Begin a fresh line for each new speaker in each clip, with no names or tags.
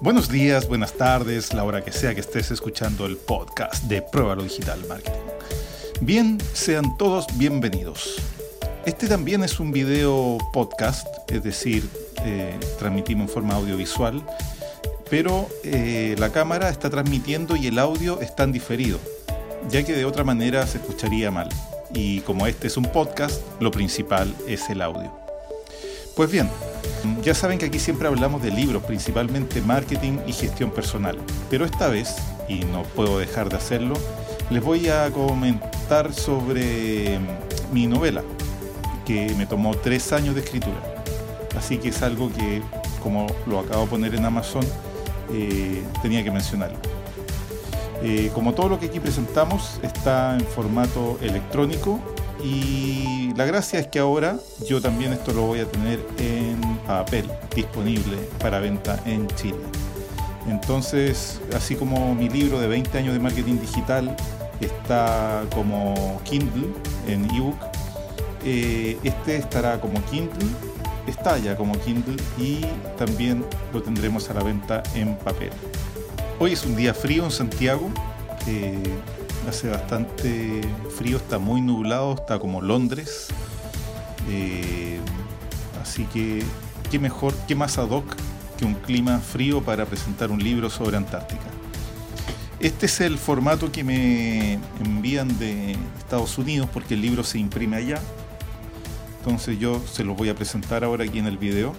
Buenos días, buenas tardes, la hora que sea que estés escuchando el podcast de Pruébalo Digital Marketing. Bien, sean todos bienvenidos. Este también es un video podcast, es decir, eh, transmitimos en forma audiovisual, pero eh, la cámara está transmitiendo y el audio está en diferido, ya que de otra manera se escucharía mal. Y como este es un podcast, lo principal es el audio. Pues bien, ya saben que aquí siempre hablamos de libros, principalmente marketing y gestión personal, pero esta vez, y no puedo dejar de hacerlo, les voy a comentar sobre mi novela, que me tomó tres años de escritura. Así que es algo que, como lo acabo de poner en Amazon, eh, tenía que mencionarlo. Eh, como todo lo que aquí presentamos está en formato electrónico y la gracia es que ahora yo también esto lo voy a tener en papel disponible para venta en Chile. Entonces, así como mi libro de 20 años de marketing digital está como Kindle en ebook, eh, este estará como Kindle, está ya como Kindle y también lo tendremos a la venta en papel. Hoy es un día frío en Santiago. Eh, hace bastante frío, está muy nublado, está como Londres. Eh, así que, qué mejor, qué más ad hoc que un clima frío para presentar un libro sobre Antártica. Este es el formato que me envían de Estados Unidos porque el libro se imprime allá. Entonces yo se los voy a presentar ahora aquí en el video.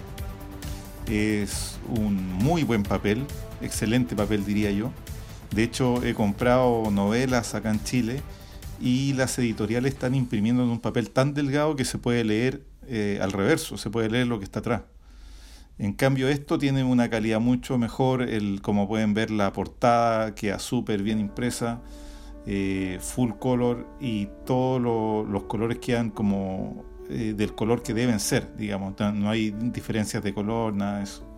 Es un muy buen papel, excelente papel diría yo. De hecho, he comprado novelas acá en Chile y las editoriales están imprimiendo en un papel tan delgado que se puede leer eh, al reverso, se puede leer lo que está atrás. En cambio, esto tiene una calidad mucho mejor, el, como pueden ver la portada queda súper bien impresa, eh, full color y todos los colores quedan como eh, del color que deben ser, digamos, no hay diferencias de color, nada de eso.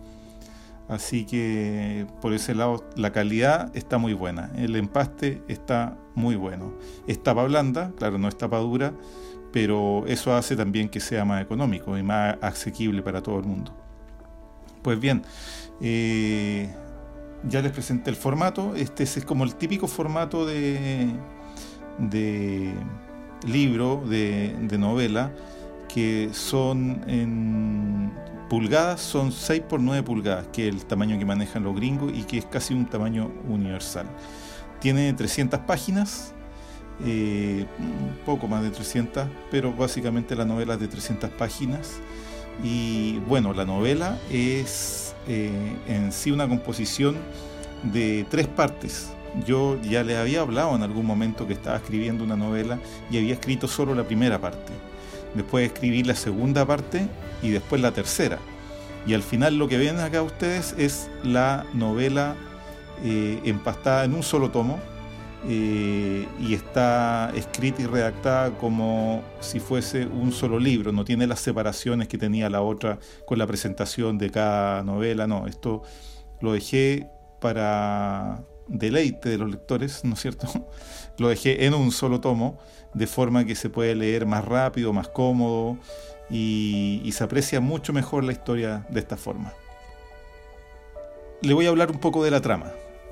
Así que por ese lado la calidad está muy buena. El empaste está muy bueno. Es tapa blanda, claro, no es tapa dura, pero eso hace también que sea más económico y más asequible para todo el mundo. Pues bien, eh, ya les presenté el formato. Este es como el típico formato de, de libro, de, de novela, que son en pulgadas son 6 por 9 pulgadas, que es el tamaño que manejan los gringos y que es casi un tamaño universal. Tiene 300 páginas, eh, poco más de 300, pero básicamente la novela es de 300 páginas. Y bueno, la novela es eh, en sí una composición de tres partes. Yo ya les había hablado en algún momento que estaba escribiendo una novela y había escrito solo la primera parte después escribir la segunda parte y después la tercera. Y al final lo que ven acá ustedes es la novela eh, empastada en un solo tomo eh, y está escrita y redactada como si fuese un solo libro, no tiene las separaciones que tenía la otra con la presentación de cada novela, no, esto lo dejé para deleite de los lectores, ¿no es cierto? Lo dejé en un solo tomo, de forma que se puede leer más rápido, más cómodo y, se aprecia mucho mejor la historia de esta forma. Le voy a hablar un poco de la trama.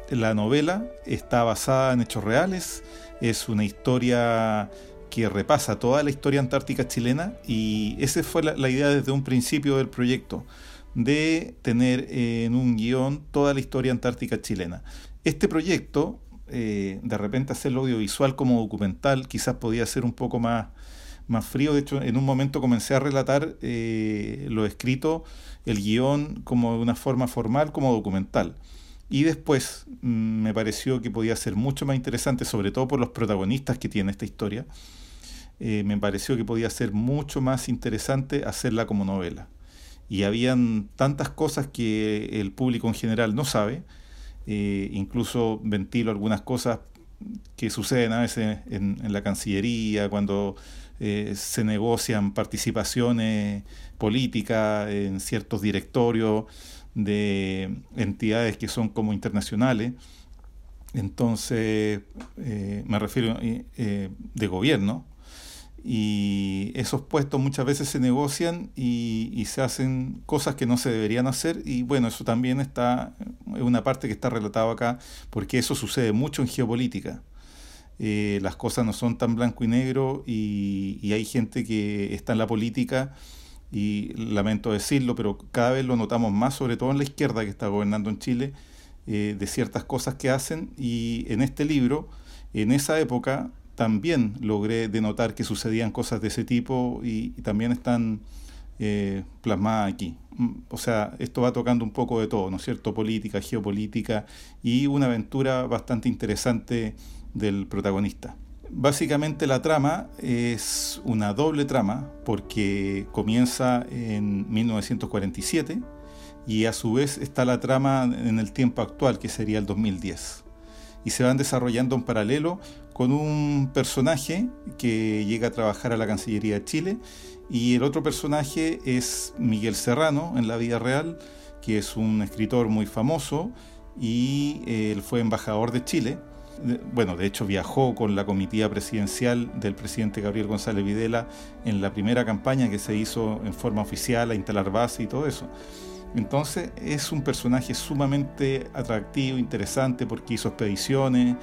La novela está basada en hechos reales, es una historia que repasa toda la historia antártica chilena y esa fue la idea desde un principio del proyecto, de tener en un guion toda la historia antártica chilena. Este proyecto, eh, de repente hacerlo audiovisual como documental, quizás podía ser un poco más, más frío. De hecho, en un momento comencé a relatar eh, lo escrito, el guion, como de una forma formal, como documental. Y después mm, me pareció que podía ser mucho más interesante, sobre todo por los protagonistas que tiene esta historia. Eh, me pareció que podía ser mucho más interesante hacerla como novela. Y habían tantas cosas que el público en general no sabe, eh, incluso ventilo algunas cosas que suceden a veces en, la Cancillería, cuando eh, se negocian participaciones políticas en ciertos directorios de entidades que son como internacionales. Entonces, eh, me refiero de gobierno, y esos puestos muchas veces se negocian y, se hacen cosas que no se deberían hacer y bueno, eso también está, es una parte que está relatado acá, porque eso sucede mucho en geopolítica. Eh, las cosas no son tan blanco y negro y, y, hay gente que está en la política y lamento decirlo, pero cada vez lo notamos más, sobre todo en la izquierda que está gobernando en Chile, eh, de ciertas cosas que hacen y en este libro, en esa época, también logré denotar que sucedían cosas de ese tipo y, también están eh, plasmadas aquí. Mm, o sea, esto va tocando un poco de todo, ¿no es cierto? Política, geopolítica y una aventura bastante interesante del protagonista. Básicamente la trama es una doble trama porque comienza en 1947 y a su vez está la trama en el tiempo actual que sería el 2010 y se van desarrollando en paralelo con un personaje que llega a trabajar a la Cancillería de Chile y el otro personaje es Miguel Serrano en la vida real, que es un escritor muy famoso y eh, él fue embajador de Chile bueno, de hecho viajó con la comitiva presidencial del presidente Gabriel González Videla en la primera campaña que se hizo en forma oficial a instalar base y todo eso. Entonces es un personaje sumamente atractivo, interesante porque hizo expediciones,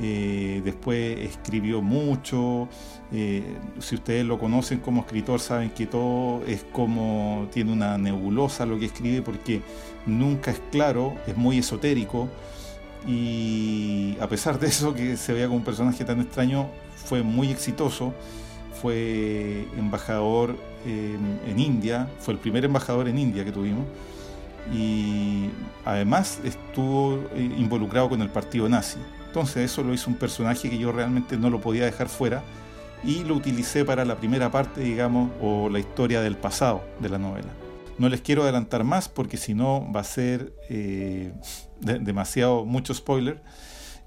eh, después escribió mucho, eh, si ustedes lo conocen como escritor saben que todo es como tiene una nebulosa lo que escribe porque nunca es claro, es muy esotérico y a pesar de eso, que se veía como un personaje tan extraño, fue muy exitoso. Fue embajador en, India, fue el primer embajador en India que tuvimos. Y además estuvo eh, involucrado con el partido nazi. Entonces eso lo hizo un personaje que yo realmente no lo podía dejar fuera y lo utilicé para la primera parte, digamos, o la historia del pasado de la novela. No les quiero adelantar más porque si no va a ser eh, demasiado, mucho spoiler.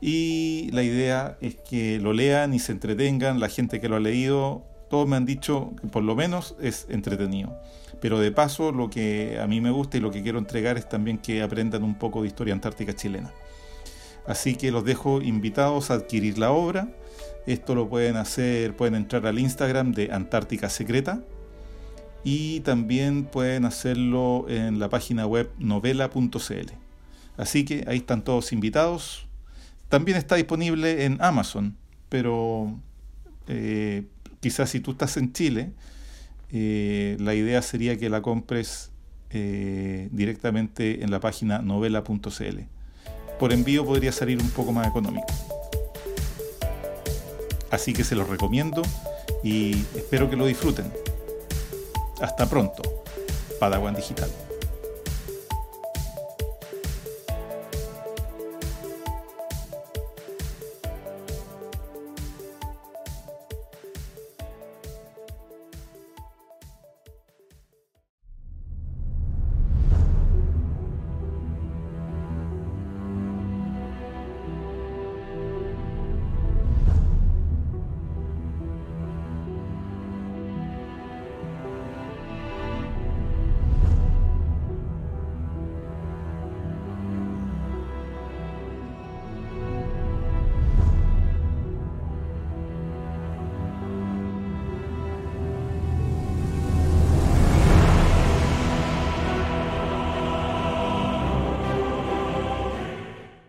Y la idea es que lo lean y se entretengan. La gente que lo ha leído, todos me han dicho que por lo menos es entretenido. Pero de paso, lo que a mí me gusta y lo que quiero entregar es también que aprendan un poco de historia antártica chilena. Así que los dejo invitados a adquirir la obra. Esto lo pueden hacer, pueden entrar al Instagram de Antártica Secreta y también pueden hacerlo en la página web novela.cl. Así que ahí están todos invitados. También está disponible en Amazon, pero eh, quizás si tú estás en Chile, eh, la idea sería que la compres eh, directamente en la página novela.cl. Por envío podría salir un poco más económico. Así que se los recomiendo y espero que lo disfruten. Hasta pronto, Padawan Digital.